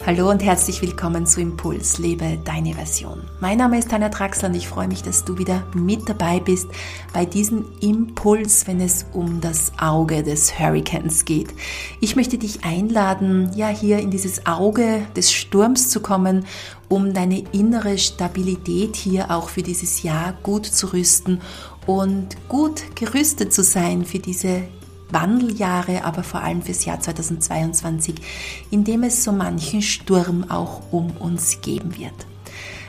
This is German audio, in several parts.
Hallo und herzlich willkommen zu Impuls, lebe deine Version. Mein Name ist Tanja Traxler und ich freue mich, dass du wieder mit dabei bist bei diesem Impuls, wenn es um das Auge des Hurricanes geht. Ich möchte dich einladen, ja hier in dieses Auge des Sturms zu kommen, um deine innere Stabilität hier auch für dieses Jahr gut zu rüsten und gut gerüstet zu sein für diese Wandeljahre, aber vor allem fürs Jahr 2022, in dem es so manchen Sturm auch um uns geben wird.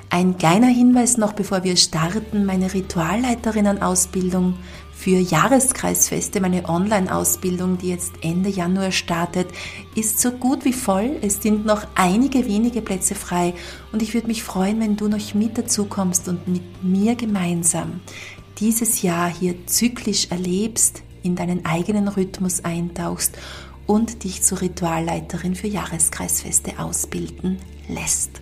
Ein kleiner Hinweis noch, bevor wir starten, meine Ritualleiterinnen-Ausbildung für Jahreskreisfeste, meine Online-Ausbildung, die jetzt Ende Januar startet, ist so gut wie voll. Es sind noch einige wenige Plätze frei und ich würde mich freuen, wenn du noch mit dazu kommst und mit mir gemeinsam dieses Jahr hier zyklisch erlebst, in deinen eigenen Rhythmus eintauchst und dich zur Ritualleiterin für Jahreskreisfeste ausbilden lässt.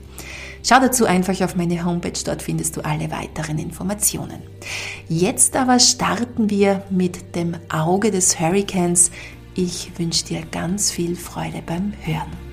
Schau dazu einfach auf meine Homepage, dort findest du alle weiteren Informationen. Jetzt aber starten wir mit dem Auge des Hurricanes. Ich wünsche dir ganz viel Freude beim Hören.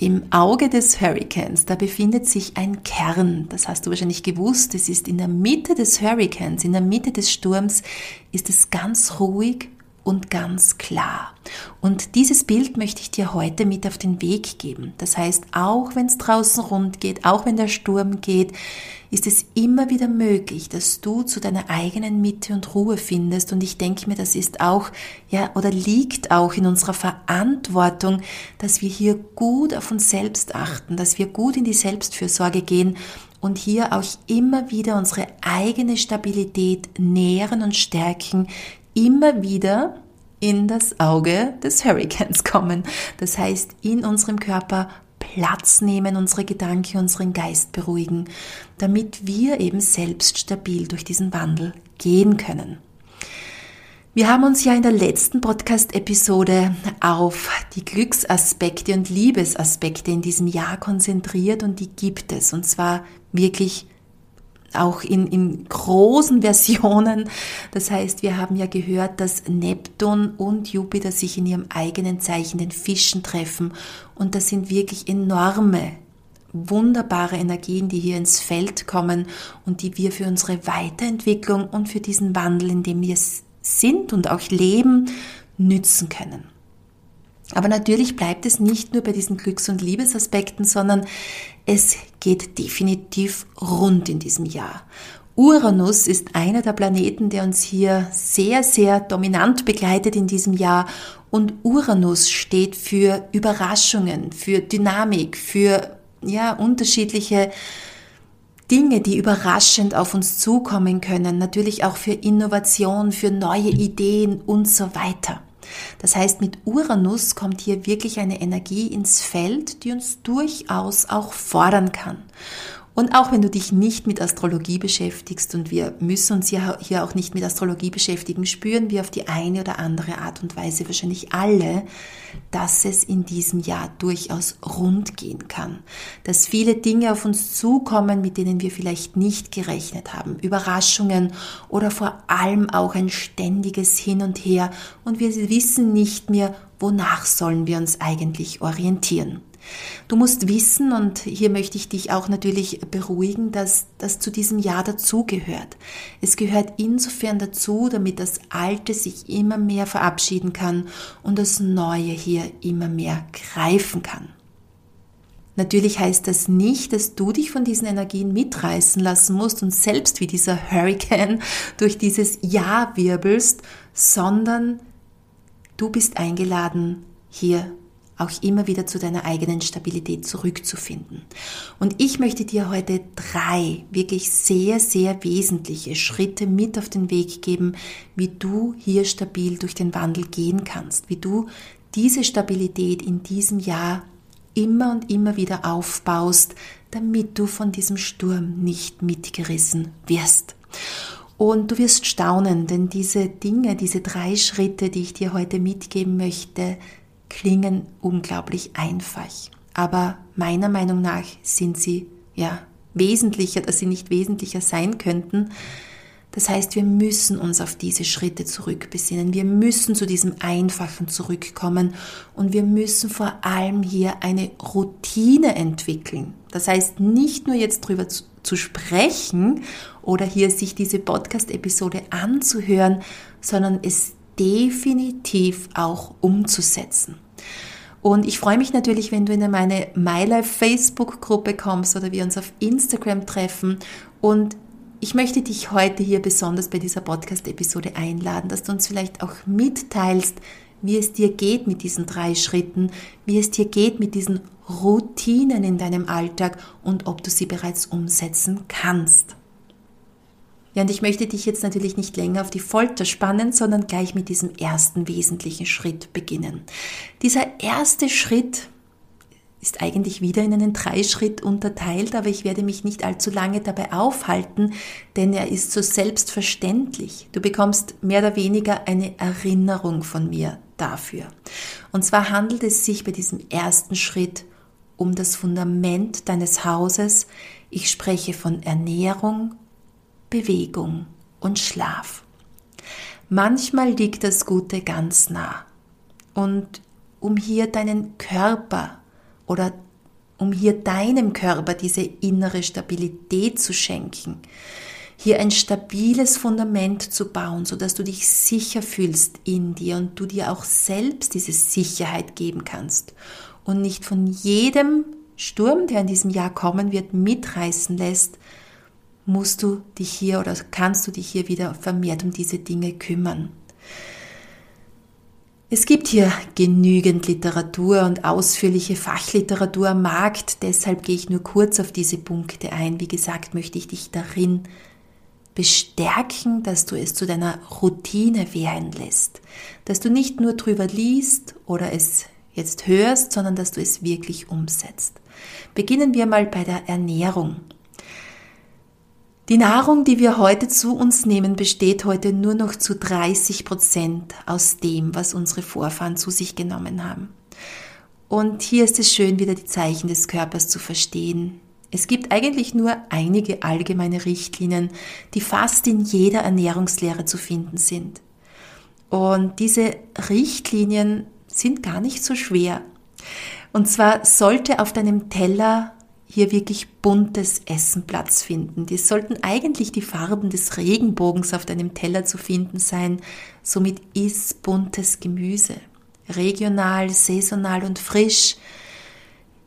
Im Auge des Hurricanes, da befindet sich ein Kern, das hast du wahrscheinlich gewusst, es ist in der Mitte des Hurricanes, in der Mitte des Sturms, ist es ganz ruhig und ganz klar. Und dieses Bild möchte ich dir heute mit auf den Weg geben. Das heißt, auch wenn es draußen rund geht, auch wenn der Sturm geht, ist es immer wieder möglich, dass du zu deiner eigenen Mitte und Ruhe findest. Und ich denke mir, das ist auch, ja, oder liegt auch in unserer Verantwortung, dass wir hier gut auf uns selbst achten, dass wir gut in die Selbstfürsorge gehen und hier auch immer wieder unsere eigene Stabilität nähren und stärken, immer wieder in das Auge des Hurricanes kommen. Das heißt, in unserem Körper Platz nehmen, unsere Gedanken, unseren Geist beruhigen, damit wir eben selbst stabil durch diesen Wandel gehen können. Wir haben uns ja in der letzten Podcast-Episode auf die Glücksaspekte und Liebesaspekte in diesem Jahr konzentriert und die gibt es und zwar wirklich auch in, in großen Versionen. Das heißt, wir haben ja gehört, dass Neptun und Jupiter sich in ihrem eigenen Zeichen, den Fischen, treffen. Und das sind wirklich enorme, wunderbare Energien, die hier ins Feld kommen und die wir für unsere Weiterentwicklung und für diesen Wandel, in dem wir sind und auch leben, nützen können. Aber natürlich bleibt es nicht nur bei diesen Glücks- und Liebesaspekten, sondern es geht definitiv rund in diesem Jahr. Uranus ist einer der Planeten, der uns hier sehr, sehr dominant begleitet in diesem Jahr. Und Uranus steht für Überraschungen, für Dynamik, für ja, unterschiedliche Dinge, die überraschend auf uns zukommen können. Natürlich auch für Innovation, für neue Ideen und so weiter. Das heißt, mit Uranus kommt hier wirklich eine Energie ins Feld, die uns durchaus auch fordern kann. Und auch wenn du dich nicht mit Astrologie beschäftigst, und wir müssen uns hier auch nicht mit Astrologie beschäftigen, spüren wir auf die eine oder andere Art und Weise wahrscheinlich alle, dass es in diesem Jahr durchaus rund gehen kann. Dass viele Dinge auf uns zukommen, mit denen wir vielleicht nicht gerechnet haben. Überraschungen oder vor allem auch ein ständiges Hin und Her und wir wissen nicht mehr, wonach sollen wir uns eigentlich orientieren. Du musst wissen, und hier möchte ich dich auch natürlich beruhigen, dass das zu diesem Jahr dazugehört. Es gehört insofern dazu, damit das Alte sich immer mehr verabschieden kann und das Neue hier immer mehr greifen kann. Natürlich heißt das nicht, dass du dich von diesen Energien mitreißen lassen musst und selbst wie dieser Hurricane durch dieses Jahr wirbelst, sondern du bist eingeladen, hier auch immer wieder zu deiner eigenen Stabilität zurückzufinden. Und ich möchte dir heute drei wirklich sehr, sehr wesentliche Schritte mit auf den Weg geben, wie du hier stabil durch den Wandel gehen kannst, wie du diese Stabilität in diesem Jahr immer und immer wieder aufbaust, damit du von diesem Sturm nicht mitgerissen wirst. Und du wirst staunen, denn diese Dinge, diese drei Schritte, die ich dir heute mitgeben möchte, klingen unglaublich einfach. Aber meiner Meinung nach sind sie ja wesentlicher, dass sie nicht wesentlicher sein könnten. Das heißt, wir müssen uns auf diese Schritte zurückbesinnen. Wir müssen zu diesem Einfachen zurückkommen und wir müssen vor allem hier eine Routine entwickeln. Das heißt, nicht nur jetzt drüber zu, zu sprechen oder hier sich diese Podcast-Episode anzuhören, sondern es definitiv auch umzusetzen. Und ich freue mich natürlich, wenn du in meine MyLife Facebook-Gruppe kommst oder wir uns auf Instagram treffen. Und ich möchte dich heute hier besonders bei dieser Podcast-Episode einladen, dass du uns vielleicht auch mitteilst, wie es dir geht mit diesen drei Schritten, wie es dir geht mit diesen Routinen in deinem Alltag und ob du sie bereits umsetzen kannst. Ja, und ich möchte dich jetzt natürlich nicht länger auf die Folter spannen, sondern gleich mit diesem ersten wesentlichen Schritt beginnen. Dieser erste Schritt ist eigentlich wieder in einen Dreischritt unterteilt, aber ich werde mich nicht allzu lange dabei aufhalten, denn er ist so selbstverständlich. Du bekommst mehr oder weniger eine Erinnerung von mir dafür. Und zwar handelt es sich bei diesem ersten Schritt um das Fundament deines Hauses. Ich spreche von Ernährung, Bewegung und Schlaf. Manchmal liegt das Gute ganz nah. Und um hier deinen Körper oder um hier deinem Körper diese innere Stabilität zu schenken, hier ein stabiles Fundament zu bauen, so dass du dich sicher fühlst in dir und du dir auch selbst diese Sicherheit geben kannst und nicht von jedem Sturm, der in diesem Jahr kommen wird, mitreißen lässt, musst du dich hier oder kannst du dich hier wieder vermehrt um diese Dinge kümmern. Es gibt hier genügend Literatur und ausführliche Fachliteratur am Markt, deshalb gehe ich nur kurz auf diese Punkte ein. Wie gesagt, möchte ich dich darin bestärken, dass du es zu deiner Routine werden lässt, dass du nicht nur drüber liest oder es jetzt hörst, sondern dass du es wirklich umsetzt. Beginnen wir mal bei der Ernährung. Die Nahrung, die wir heute zu uns nehmen, besteht heute nur noch zu 30 Prozent aus dem, was unsere Vorfahren zu sich genommen haben. Und hier ist es schön, wieder die Zeichen des Körpers zu verstehen. Es gibt eigentlich nur einige allgemeine Richtlinien, die fast in jeder Ernährungslehre zu finden sind. Und diese Richtlinien sind gar nicht so schwer. Und zwar sollte auf deinem Teller hier wirklich buntes Essen Platz finden. Die sollten eigentlich die Farben des Regenbogens auf deinem Teller zu finden sein. Somit iss buntes Gemüse. Regional, saisonal und frisch.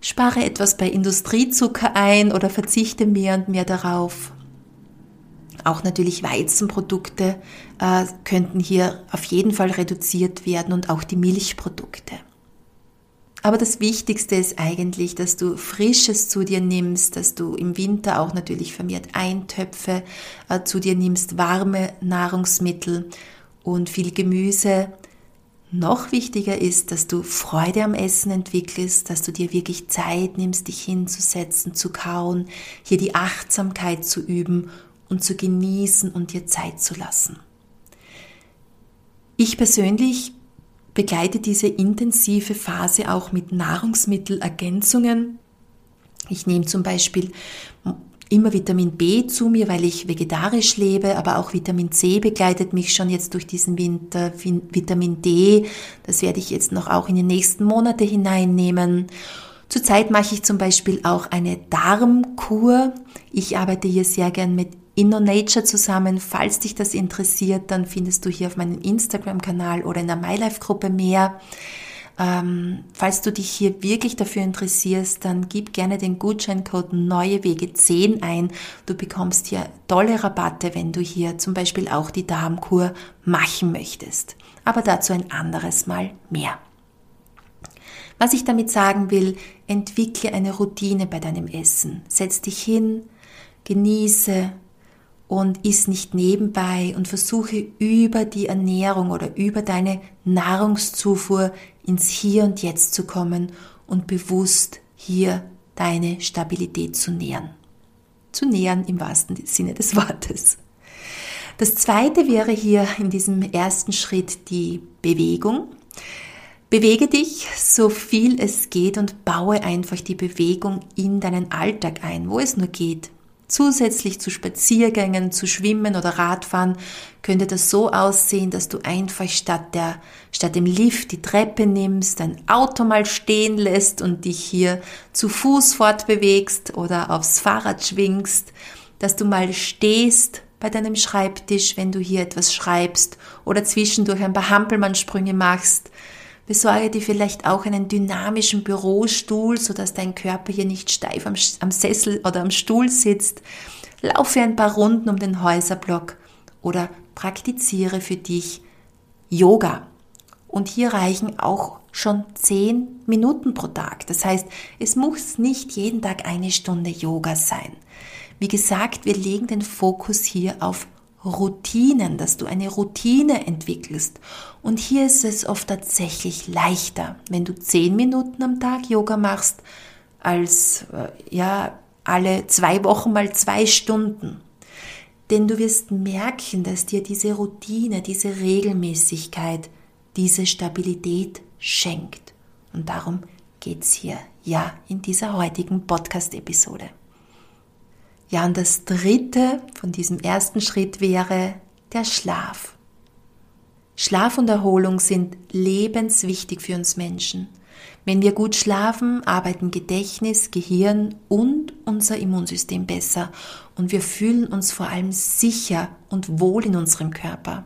Spare etwas bei Industriezucker ein oder verzichte mehr und mehr darauf. Auch natürlich Weizenprodukte äh, könnten hier auf jeden Fall reduziert werden und auch die Milchprodukte. Aber das Wichtigste ist eigentlich, dass du Frisches zu dir nimmst, dass du im Winter auch natürlich vermehrt Eintöpfe äh, zu dir nimmst, warme Nahrungsmittel und viel Gemüse. Noch wichtiger ist, dass du Freude am Essen entwickelst, dass du dir wirklich Zeit nimmst, dich hinzusetzen, zu kauen, hier die Achtsamkeit zu üben und zu genießen und dir Zeit zu lassen. Ich persönlich begleite diese intensive Phase auch mit Nahrungsmittelergänzungen. Ich nehme zum Beispiel immer Vitamin B zu mir, weil ich vegetarisch lebe, aber auch Vitamin C begleitet mich schon jetzt durch diesen Winter. Vitamin D, das werde ich jetzt noch auch in die nächsten Monate hineinnehmen. Zurzeit mache ich zum Beispiel auch eine Darmkur. Ich arbeite hier sehr gern mit InnoNature zusammen. Falls dich das interessiert, dann findest du hier auf meinem Instagram-Kanal oder in der MyLife-Gruppe mehr. Ähm, falls du dich hier wirklich dafür interessierst, dann gib gerne den Gutscheincode Neue Wege 10 ein. Du bekommst hier tolle Rabatte, wenn du hier zum Beispiel auch die Darmkur machen möchtest. Aber dazu ein anderes Mal mehr. Was ich damit sagen will, entwickle eine Routine bei deinem Essen. Setz dich hin, genieße, und iss nicht nebenbei und versuche über die Ernährung oder über deine Nahrungszufuhr ins Hier und Jetzt zu kommen und bewusst hier deine Stabilität zu nähern. Zu nähern im wahrsten Sinne des Wortes. Das zweite wäre hier in diesem ersten Schritt die Bewegung. Bewege dich so viel es geht und baue einfach die Bewegung in deinen Alltag ein, wo es nur geht Zusätzlich zu Spaziergängen, zu Schwimmen oder Radfahren könnte das so aussehen, dass du einfach statt der, statt dem Lift die Treppe nimmst, dein Auto mal stehen lässt und dich hier zu Fuß fortbewegst oder aufs Fahrrad schwingst, dass du mal stehst bei deinem Schreibtisch, wenn du hier etwas schreibst oder zwischendurch ein paar Hampelmannsprünge machst, Besorge dir vielleicht auch einen dynamischen Bürostuhl, sodass dein Körper hier nicht steif am, am Sessel oder am Stuhl sitzt. Laufe ein paar Runden um den Häuserblock oder praktiziere für dich Yoga. Und hier reichen auch schon zehn Minuten pro Tag. Das heißt, es muss nicht jeden Tag eine Stunde Yoga sein. Wie gesagt, wir legen den Fokus hier auf Routinen, dass du eine Routine entwickelst. Und hier ist es oft tatsächlich leichter, wenn du zehn Minuten am Tag Yoga machst, als äh, ja alle zwei Wochen mal zwei Stunden. Denn du wirst merken, dass dir diese Routine, diese Regelmäßigkeit, diese Stabilität schenkt. Und darum geht's hier ja in dieser heutigen Podcast-Episode. Ja, und das dritte von diesem ersten Schritt wäre der Schlaf. Schlaf und Erholung sind lebenswichtig für uns Menschen. Wenn wir gut schlafen, arbeiten Gedächtnis, Gehirn und unser Immunsystem besser und wir fühlen uns vor allem sicher und wohl in unserem Körper.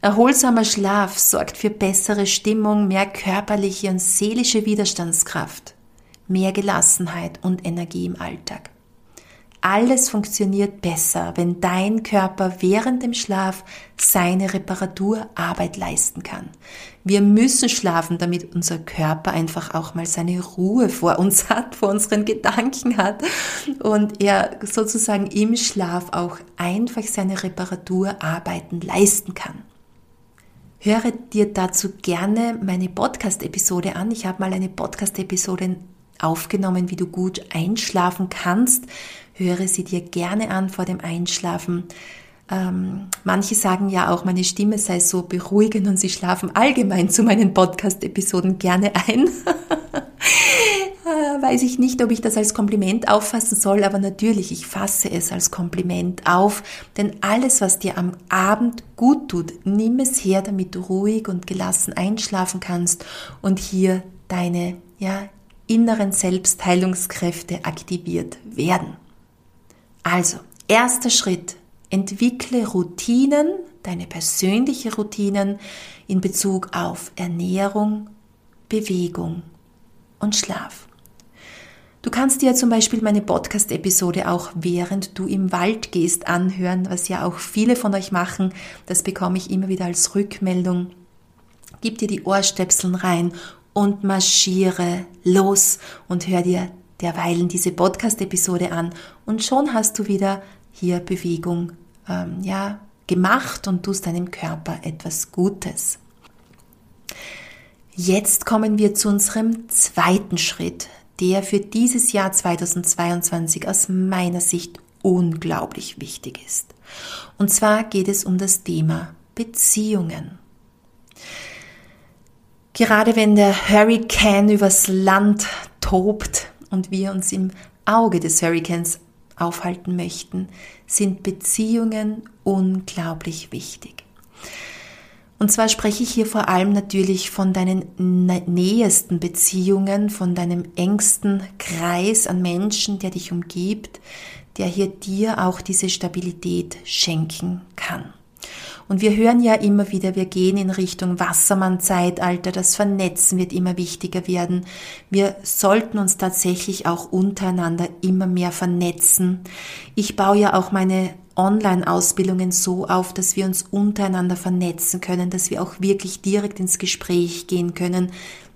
Erholsamer Schlaf sorgt für bessere Stimmung, mehr körperliche und seelische Widerstandskraft, mehr Gelassenheit und Energie im Alltag. Alles funktioniert besser, wenn dein Körper während dem Schlaf seine Reparaturarbeit leisten kann. Wir müssen schlafen, damit unser Körper einfach auch mal seine Ruhe vor uns hat, vor unseren Gedanken hat und er sozusagen im Schlaf auch einfach seine Reparaturarbeiten leisten kann. Höre dir dazu gerne meine Podcast-Episode an. Ich habe mal eine Podcast-Episode aufgenommen, wie du gut einschlafen kannst. Höre sie dir gerne an vor dem Einschlafen. Ähm, manche sagen ja auch, meine Stimme sei so beruhigend und sie schlafen allgemein zu meinen Podcast-Episoden gerne ein. Äh, weiß ich nicht, ob ich das als Kompliment auffassen soll, aber natürlich, ich fasse es als Kompliment auf, denn alles, was dir am Abend gut tut, nimm es her, damit du ruhig und gelassen einschlafen kannst und hier deine ja, inneren Selbstheilungskräfte aktiviert werden. Also, erster Schritt, entwickle Routinen, deine persönliche Routinen in Bezug auf Ernährung, Bewegung und Schlaf. Du kannst dir zum Beispiel meine Podcast-Episode auch während du im Wald gehst anhören, was ja auch viele von euch machen. Das bekomme ich immer wieder als Rückmeldung. Gib dir die Ohrstöpseln rein und marschiere los und hör dir derweilen diese Podcast-Episode an und schon hast du wieder hier Bewegung ähm, ja, gemacht und tust deinem Körper etwas Gutes. Jetzt kommen wir zu unserem zweiten Schritt, der für dieses Jahr 2022 aus meiner Sicht unglaublich wichtig ist. Und zwar geht es um das Thema Beziehungen. Gerade wenn der Hurricane übers Land tobt und wir uns im Auge des Hurricanes aufhalten möchten, sind Beziehungen unglaublich wichtig. Und zwar spreche ich hier vor allem natürlich von deinen nähesten Beziehungen, von deinem engsten Kreis an Menschen, der dich umgibt, der hier dir auch diese Stabilität schenken kann. Und wir hören ja immer wieder, wir gehen in Richtung Wassermann-Zeitalter, das Vernetzen wird immer wichtiger werden. Wir sollten uns tatsächlich auch untereinander immer mehr vernetzen. Ich baue ja auch meine Online-Ausbildungen so auf, dass wir uns untereinander vernetzen können, dass wir auch wirklich direkt ins Gespräch gehen können,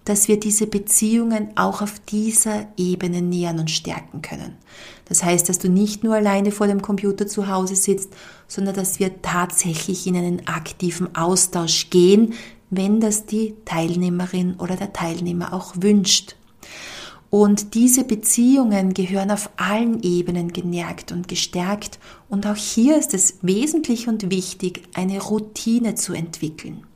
dass wir diese Beziehungen auch auf dieser Ebene nähern und stärken können. Das heißt, dass du nicht nur alleine vor dem Computer zu Hause sitzt, sondern dass wir tatsächlich in einen aktiven Austausch gehen, wenn das die Teilnehmerin oder der Teilnehmer auch wünscht. Und diese Beziehungen gehören auf allen Ebenen genährt und gestärkt. Und auch hier ist es wesentlich und wichtig, eine Routine zu entwickeln.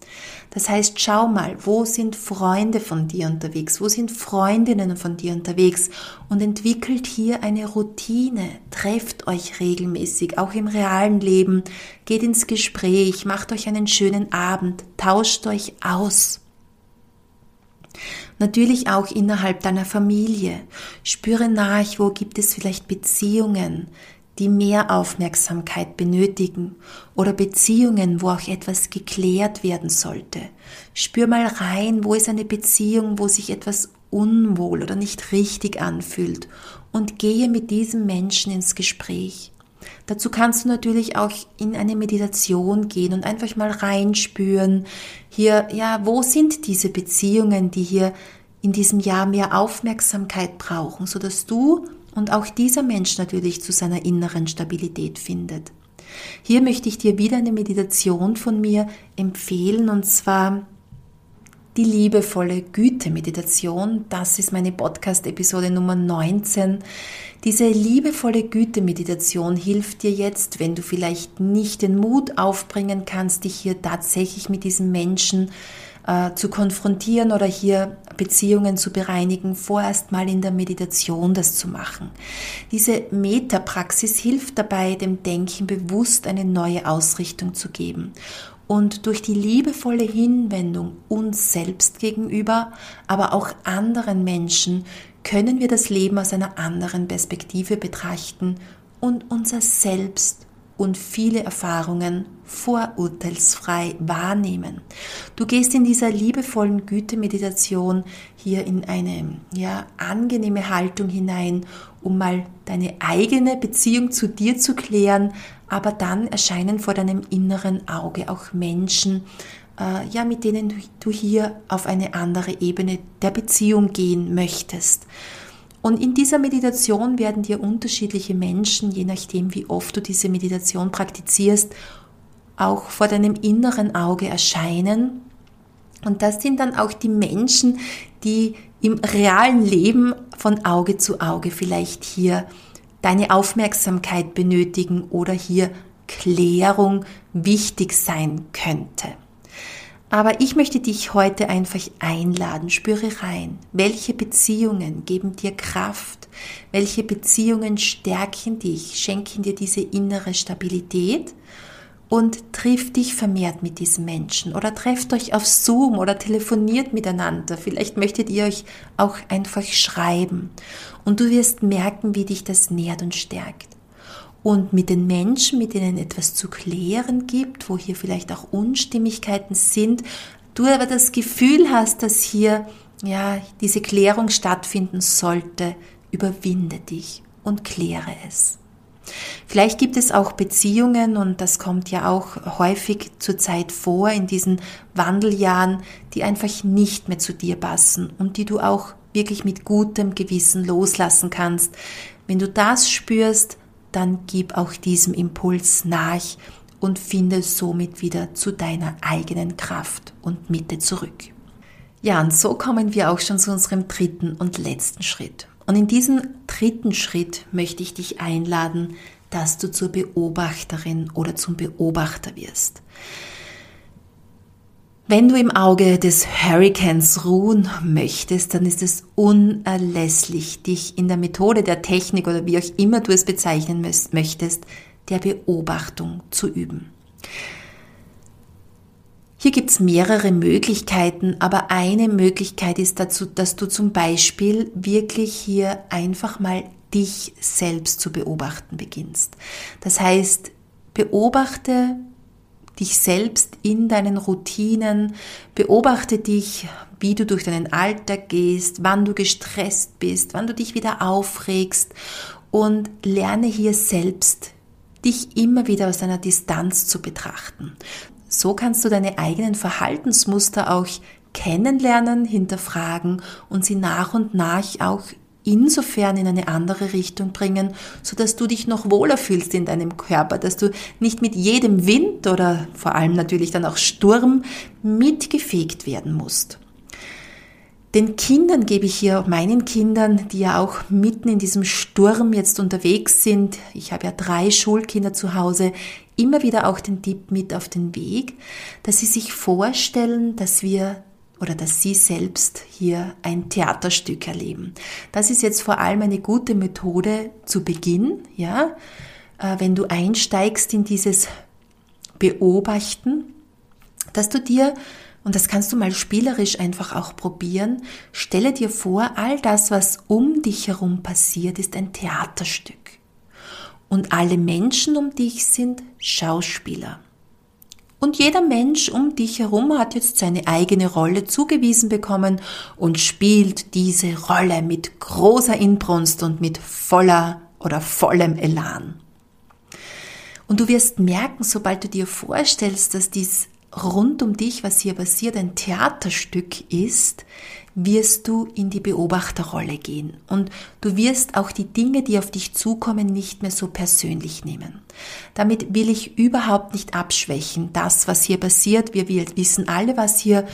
Das heißt, schau mal, wo sind Freunde von dir unterwegs, wo sind Freundinnen von dir unterwegs und entwickelt hier eine Routine. Trefft euch regelmäßig, auch im realen Leben, geht ins Gespräch, macht euch einen schönen Abend, tauscht euch aus. Natürlich auch innerhalb deiner Familie. Spüre nach, wo gibt es vielleicht Beziehungen, die mehr Aufmerksamkeit benötigen oder Beziehungen, wo auch etwas geklärt werden sollte. Spür mal rein, wo ist eine Beziehung, wo sich etwas unwohl oder nicht richtig anfühlt und gehe mit diesem Menschen ins Gespräch. Dazu kannst du natürlich auch in eine Meditation gehen und einfach mal reinspüren, hier, ja, wo sind diese Beziehungen, die hier in diesem Jahr mehr Aufmerksamkeit brauchen, so dass du und auch dieser Mensch natürlich zu seiner inneren Stabilität findet. Hier möchte ich dir wieder eine Meditation von mir empfehlen und zwar die liebevolle Güte-Meditation. Das ist meine Podcast-Episode Nummer 19. Diese liebevolle Güte-Meditation hilft dir jetzt, wenn du vielleicht nicht den Mut aufbringen kannst, dich hier tatsächlich mit diesem Menschen äh, zu konfrontieren oder hier Beziehungen zu bereinigen, vorerst mal in der Meditation das zu machen. Diese Metapraxis hilft dabei, dem Denken bewusst eine neue Ausrichtung zu geben. Und durch die liebevolle Hinwendung uns selbst gegenüber, aber auch anderen Menschen, können wir das Leben aus einer anderen Perspektive betrachten und unser Selbst und viele Erfahrungen vorurteilsfrei wahrnehmen. Du gehst in dieser liebevollen Güte-Meditation hier in eine ja, angenehme Haltung hinein, um mal deine eigene Beziehung zu dir zu klären, aber dann erscheinen vor deinem inneren Auge auch Menschen, äh, ja, mit denen du hier auf eine andere Ebene der Beziehung gehen möchtest. Und in dieser Meditation werden dir unterschiedliche Menschen, je nachdem wie oft du diese Meditation praktizierst, auch vor deinem inneren Auge erscheinen. Und das sind dann auch die Menschen, die im realen Leben von Auge zu Auge vielleicht hier deine Aufmerksamkeit benötigen oder hier Klärung wichtig sein könnte. Aber ich möchte dich heute einfach einladen, spüre rein, welche Beziehungen geben dir Kraft, welche Beziehungen stärken dich, schenken dir diese innere Stabilität und triff dich vermehrt mit diesen Menschen oder trefft euch auf Zoom oder telefoniert miteinander. Vielleicht möchtet ihr euch auch einfach schreiben und du wirst merken, wie dich das nährt und stärkt und mit den Menschen, mit denen etwas zu klären gibt, wo hier vielleicht auch Unstimmigkeiten sind, du aber das Gefühl hast, dass hier ja diese Klärung stattfinden sollte, überwinde dich und kläre es. Vielleicht gibt es auch Beziehungen, und das kommt ja auch häufig zur Zeit vor in diesen Wandeljahren, die einfach nicht mehr zu dir passen und die du auch wirklich mit gutem Gewissen loslassen kannst. Wenn du das spürst, dann gib auch diesem Impuls nach und finde somit wieder zu deiner eigenen Kraft und Mitte zurück. Ja, und so kommen wir auch schon zu unserem dritten und letzten Schritt. Und in diesem dritten Schritt möchte ich dich einladen, dass du zur Beobachterin oder zum Beobachter wirst. Wenn du im Auge des Hurricanes ruhen möchtest, dann ist es unerlässlich, dich in der Methode der Technik oder wie auch immer du es bezeichnen möchtest, der Beobachtung zu üben. Hier gibt es mehrere Möglichkeiten, aber eine Möglichkeit ist dazu, dass du zum Beispiel wirklich hier einfach mal dich selbst zu beobachten beginnst. Das heißt, beobachte dich selbst in deinen Routinen, beobachte dich, wie du durch deinen Alltag gehst, wann du gestresst bist, wann du dich wieder aufregst und lerne hier selbst dich immer wieder aus einer Distanz zu betrachten. So kannst du deine eigenen Verhaltensmuster auch kennenlernen, hinterfragen und sie nach und nach auch insofern in eine andere Richtung bringen, so dass du dich noch wohler fühlst in deinem Körper, dass du nicht mit jedem Wind oder vor allem natürlich dann auch Sturm mitgefegt werden musst. Den Kindern gebe ich hier, meinen Kindern, die ja auch mitten in diesem Sturm jetzt unterwegs sind, ich habe ja drei Schulkinder zu Hause, immer wieder auch den Tipp mit auf den Weg, dass sie sich vorstellen, dass wir oder dass Sie selbst hier ein Theaterstück erleben. Das ist jetzt vor allem eine gute Methode zu Beginn, ja, äh, wenn du einsteigst in dieses Beobachten, dass du dir und das kannst du mal spielerisch einfach auch probieren. Stelle dir vor, all das, was um dich herum passiert, ist ein Theaterstück. Und alle Menschen um dich sind Schauspieler. Und jeder Mensch um dich herum hat jetzt seine eigene Rolle zugewiesen bekommen und spielt diese Rolle mit großer Inbrunst und mit voller oder vollem Elan. Und du wirst merken, sobald du dir vorstellst, dass dies rund um dich, was hier passiert, ein Theaterstück ist, wirst du in die Beobachterrolle gehen und du wirst auch die Dinge, die auf dich zukommen, nicht mehr so persönlich nehmen. Damit will ich überhaupt nicht abschwächen, das, was hier passiert. Wir wissen alle, was hier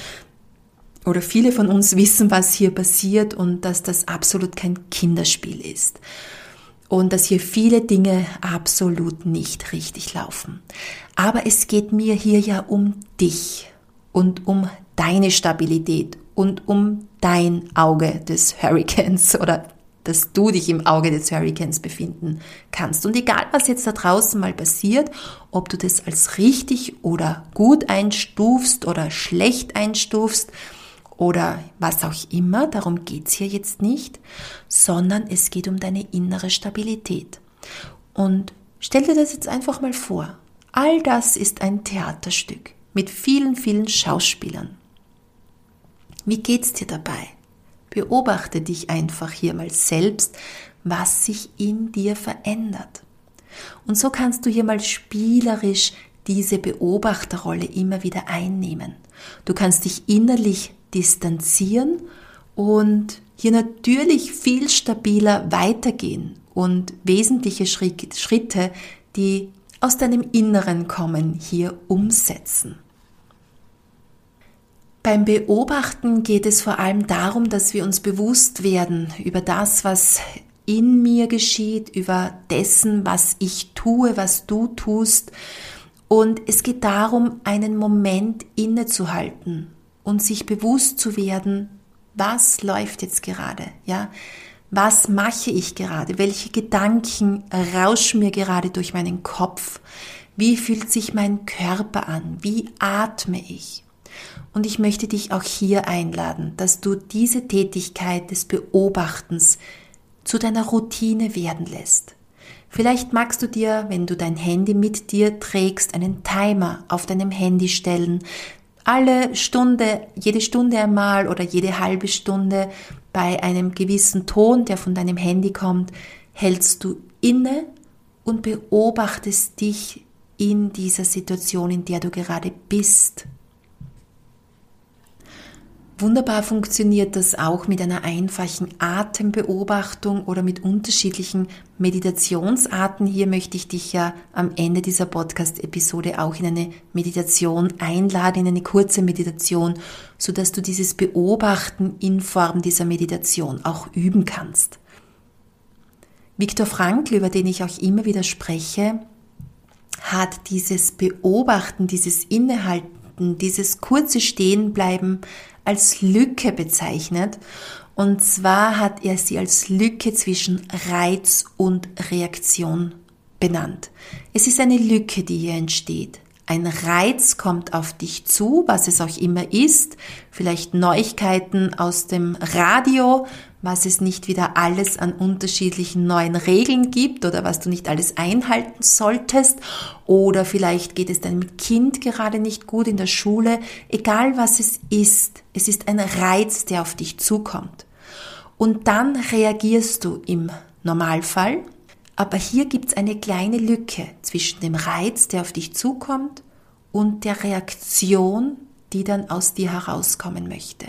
oder viele von uns wissen, was hier passiert und dass das absolut kein Kinderspiel ist und dass hier viele Dinge absolut nicht richtig laufen. Aber es geht mir hier ja um dich und um deine Stabilität und um dein Auge des Hurricanes oder dass du dich im Auge des Hurricanes befinden kannst. Und egal, was jetzt da draußen mal passiert, ob du das als richtig oder gut einstufst oder schlecht einstufst, oder was auch immer, darum geht's hier jetzt nicht, sondern es geht um deine innere Stabilität. Und stell dir das jetzt einfach mal vor. All das ist ein Theaterstück mit vielen, vielen Schauspielern. Wie geht's dir dabei? Beobachte dich einfach hier mal selbst, was sich in dir verändert. Und so kannst du hier mal spielerisch diese Beobachterrolle immer wieder einnehmen. Du kannst dich innerlich distanzieren und hier natürlich viel stabiler weitergehen und wesentliche Schritte, die aus deinem Inneren kommen, hier umsetzen. Beim Beobachten geht es vor allem darum, dass wir uns bewusst werden über das, was in mir geschieht, über dessen, was ich tue, was du tust. Und es geht darum, einen Moment innezuhalten und sich bewusst zu werden, was läuft jetzt gerade, ja? Was mache ich gerade? Welche Gedanken rauschen mir gerade durch meinen Kopf? Wie fühlt sich mein Körper an? Wie atme ich? Und ich möchte dich auch hier einladen, dass du diese Tätigkeit des Beobachtens zu deiner Routine werden lässt. Vielleicht magst du dir, wenn du dein Handy mit dir trägst, einen Timer auf deinem Handy stellen, alle Stunde, jede Stunde einmal oder jede halbe Stunde bei einem gewissen Ton, der von deinem Handy kommt, hältst du inne und beobachtest dich in dieser Situation, in der du gerade bist. Wunderbar funktioniert das auch mit einer einfachen Atembeobachtung oder mit unterschiedlichen Meditationsarten. Hier möchte ich dich ja am Ende dieser Podcast-Episode auch in eine Meditation einladen, in eine kurze Meditation, so dass du dieses Beobachten in Form dieser Meditation auch üben kannst. Viktor Frankl, über den ich auch immer wieder spreche, hat dieses Beobachten, dieses Innehalten, dieses kurze Stehenbleiben als Lücke bezeichnet. Und zwar hat er sie als Lücke zwischen Reiz und Reaktion benannt. Es ist eine Lücke, die hier entsteht. Ein Reiz kommt auf dich zu, was es auch immer ist, vielleicht Neuigkeiten aus dem Radio, was es nicht wieder alles an unterschiedlichen neuen Regeln gibt oder was du nicht alles einhalten solltest. Oder vielleicht geht es deinem Kind gerade nicht gut in der Schule, egal was es ist, es ist ein Reiz, der auf dich zukommt. Und dann reagierst du im Normalfall, aber hier gibt es eine kleine Lücke zwischen dem Reiz, der auf dich zukommt, und der Reaktion, die dann aus dir herauskommen möchte.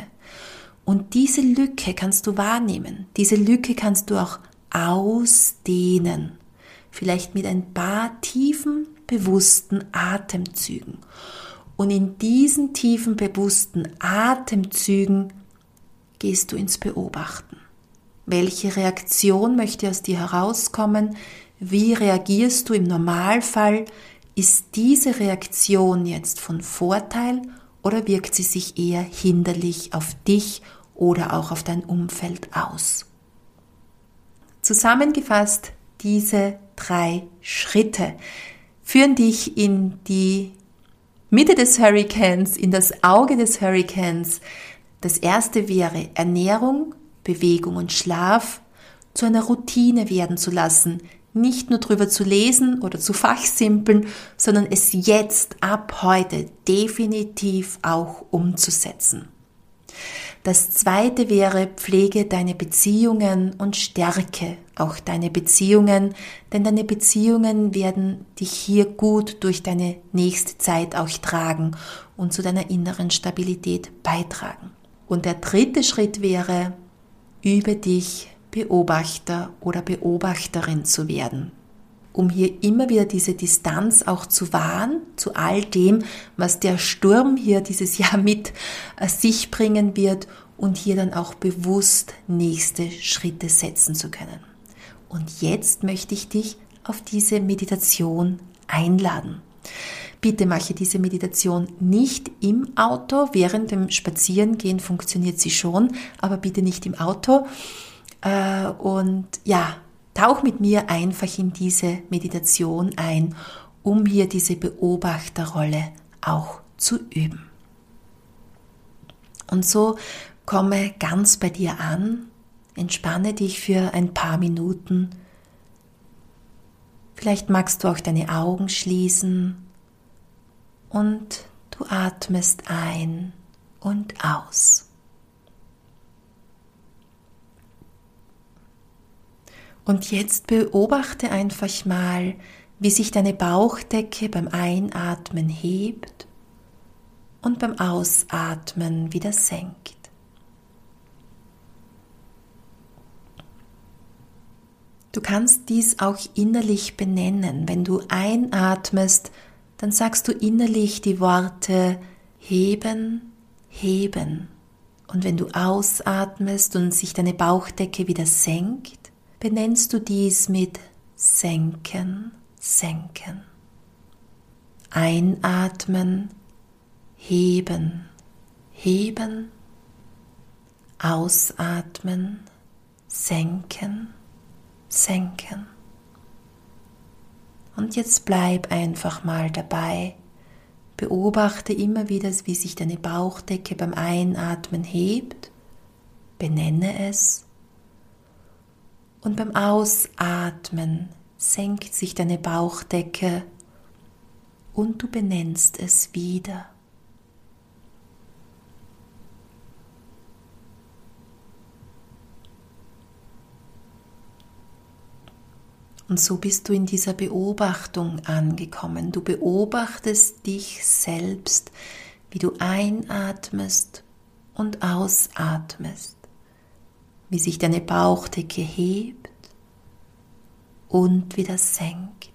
Und diese Lücke kannst du wahrnehmen. Diese Lücke kannst du auch ausdehnen. Vielleicht mit ein paar tiefen, bewussten Atemzügen. Und in diesen tiefen, bewussten Atemzügen gehst du ins Beobachten. Welche Reaktion möchte aus dir herauskommen? Wie reagierst du im Normalfall? Ist diese Reaktion jetzt von Vorteil oder wirkt sie sich eher hinderlich auf dich oder auch auf dein Umfeld aus? Zusammengefasst, diese drei Schritte führen dich in die Mitte des Hurricanes, in das Auge des Hurricanes. Das erste wäre Ernährung, Bewegung und Schlaf zu einer Routine werden zu lassen, nicht nur drüber zu lesen oder zu fachsimpeln, sondern es jetzt ab heute definitiv auch umzusetzen. Das zweite wäre, pflege deine Beziehungen und stärke auch deine Beziehungen, denn deine Beziehungen werden dich hier gut durch deine nächste Zeit auch tragen und zu deiner inneren Stabilität beitragen. Und der dritte Schritt wäre, übe dich Beobachter oder Beobachterin zu werden um hier immer wieder diese Distanz auch zu wahren zu all dem, was der Sturm hier dieses Jahr mit äh, sich bringen wird und hier dann auch bewusst nächste Schritte setzen zu können. Und jetzt möchte ich dich auf diese Meditation einladen. Bitte mache diese Meditation nicht im Auto. Während dem Spazierengehen funktioniert sie schon, aber bitte nicht im Auto. Äh, und ja, Tauch mit mir einfach in diese Meditation ein, um hier diese Beobachterrolle auch zu üben. Und so komme ganz bei dir an, entspanne dich für ein paar Minuten. Vielleicht magst du auch deine Augen schließen und du atmest ein und aus. Und jetzt beobachte einfach mal, wie sich deine Bauchdecke beim Einatmen hebt und beim Ausatmen wieder senkt. Du kannst dies auch innerlich benennen. Wenn du einatmest, dann sagst du innerlich die Worte heben, heben. Und wenn du ausatmest und sich deine Bauchdecke wieder senkt, benennst du dies mit senken, senken. Einatmen, heben, heben. Ausatmen, senken, senken. Und jetzt bleib einfach mal dabei. Beobachte immer wieder, wie sich deine Bauchdecke beim Einatmen hebt. Benenne es und beim Ausatmen senkt sich deine Bauchdecke und du benennst es wieder. Und so bist du in dieser Beobachtung angekommen. Du beobachtest dich selbst, wie du einatmest und ausatmest wie sich deine Bauchdecke hebt und wieder senkt.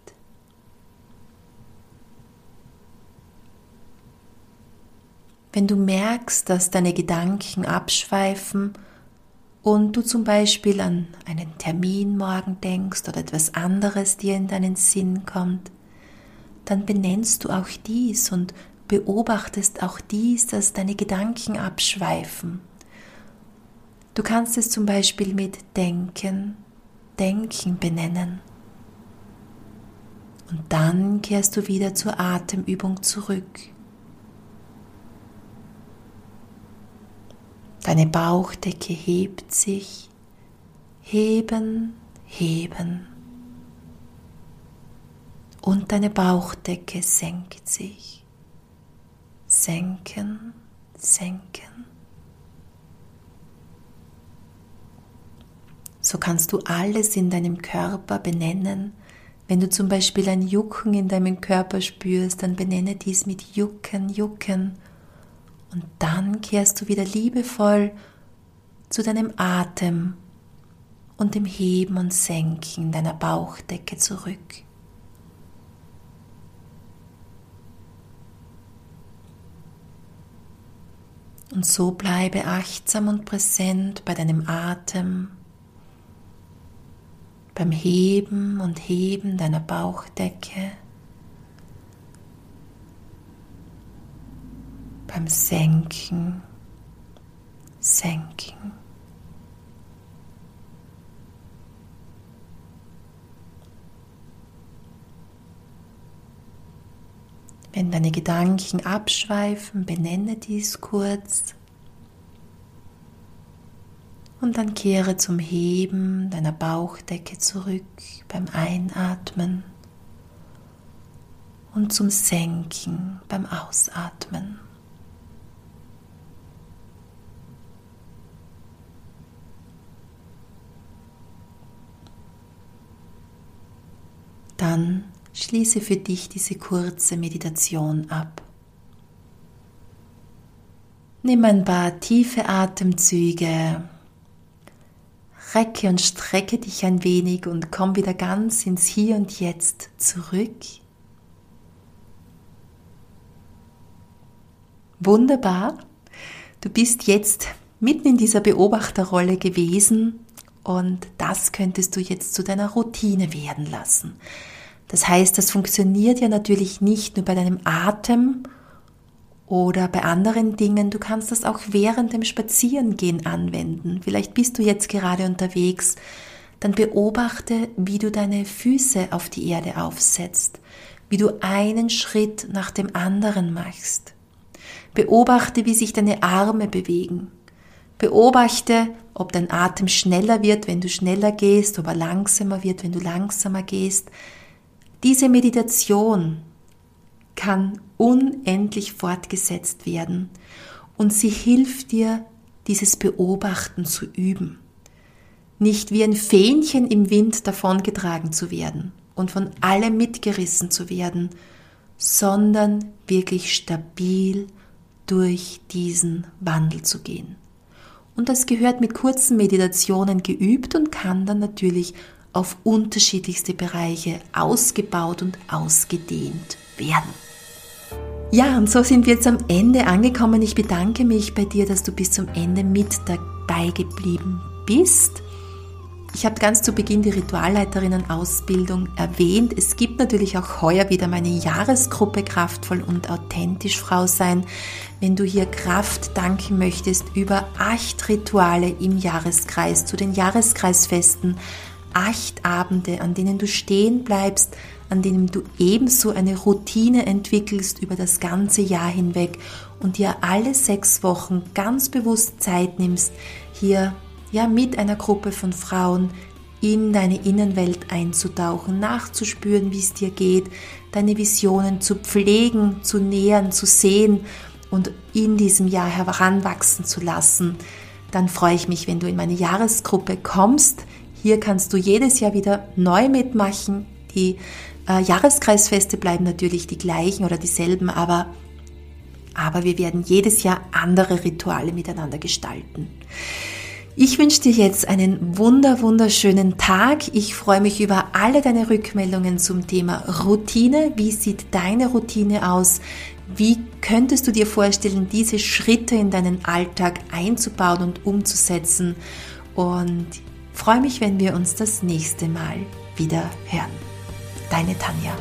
Wenn du merkst, dass deine Gedanken abschweifen und du zum Beispiel an einen Termin morgen denkst oder etwas anderes dir in deinen Sinn kommt, dann benennst du auch dies und beobachtest auch dies, dass deine Gedanken abschweifen Du kannst es zum Beispiel mit Denken, Denken benennen. Und dann kehrst du wieder zur Atemübung zurück. Deine Bauchdecke hebt sich, heben, heben. Und deine Bauchdecke senkt sich, senken, senken. So kannst du alles in deinem Körper benennen. Wenn du zum Beispiel ein Jucken in deinem Körper spürst, dann benenne dies mit Jucken, Jucken. Und dann kehrst du wieder liebevoll zu deinem Atem und dem Heben und Senken deiner Bauchdecke zurück. Und so bleibe achtsam und präsent bei deinem Atem, beim Heben und Heben deiner Bauchdecke, beim Senken, Senken. Wenn deine Gedanken abschweifen, benenne dies kurz. Und dann kehre zum Heben deiner Bauchdecke zurück beim Einatmen und zum Senken beim Ausatmen. Dann Schließe für dich diese kurze Meditation ab. Nimm ein paar tiefe Atemzüge, recke und strecke dich ein wenig und komm wieder ganz ins Hier und Jetzt zurück. Wunderbar, du bist jetzt mitten in dieser Beobachterrolle gewesen und das könntest du jetzt zu deiner Routine werden lassen. Das heißt, das funktioniert ja natürlich nicht nur bei deinem Atem oder bei anderen Dingen. Du kannst das auch während dem Spazierengehen anwenden. Vielleicht bist du jetzt gerade unterwegs. Dann beobachte, wie du deine Füße auf die Erde aufsetzt, wie du einen Schritt nach dem anderen machst. Beobachte, wie sich deine Arme bewegen. Beobachte, ob dein Atem schneller wird, wenn du schneller gehst, ob er langsamer wird, wenn du langsamer gehst. Diese Meditation kann unendlich fortgesetzt werden und sie hilft dir, dieses Beobachten zu üben. Nicht wie ein Fähnchen im Wind davongetragen zu werden und von allem mitgerissen zu werden, sondern wirklich stabil durch diesen Wandel zu gehen. Und das gehört mit kurzen Meditationen geübt und kann dann natürlich auf unterschiedlichste Bereiche ausgebaut und ausgedehnt werden. Ja, und so sind wir jetzt am Ende angekommen. Ich bedanke mich bei dir, dass du bis zum Ende mit dabei geblieben bist. Ich habe ganz zu Beginn die Ritualleiterinnen-Ausbildung erwähnt. Es gibt natürlich auch heuer wieder meine Jahresgruppe Kraftvoll und authentisch Frau sein. Wenn du hier Kraft danken möchtest über acht Rituale im Jahreskreis zu den Jahreskreisfesten, acht Abende, an denen du stehen bleibst, an denen du ebenso eine Routine entwickelst über das ganze Jahr hinweg und dir alle sechs Wochen ganz bewusst Zeit nimmst, hier ja mit einer Gruppe von Frauen in deine Innenwelt einzutauchen, nachzuspüren, wie es dir geht, deine Visionen zu pflegen, zu nähern, zu sehen und in diesem Jahr heranwachsen zu lassen, dann freue ich mich, wenn du in meine Jahresgruppe kommst. Hier kannst du jedes Jahr wieder neu mitmachen. Die äh, Jahreskreisfeste bleiben natürlich die gleichen oder dieselben, aber, aber wir werden jedes Jahr andere Rituale miteinander gestalten. Ich wünsche dir jetzt einen wunder, wunderschönen Tag. Ich freue mich über alle deine Rückmeldungen zum Thema Routine. Wie sieht deine Routine aus? Wie könntest du dir vorstellen, diese Schritte in deinen Alltag einzubauen und umzusetzen? Und freue mich, wenn wir uns das nächste Mal wieder hören. Deine Tanja.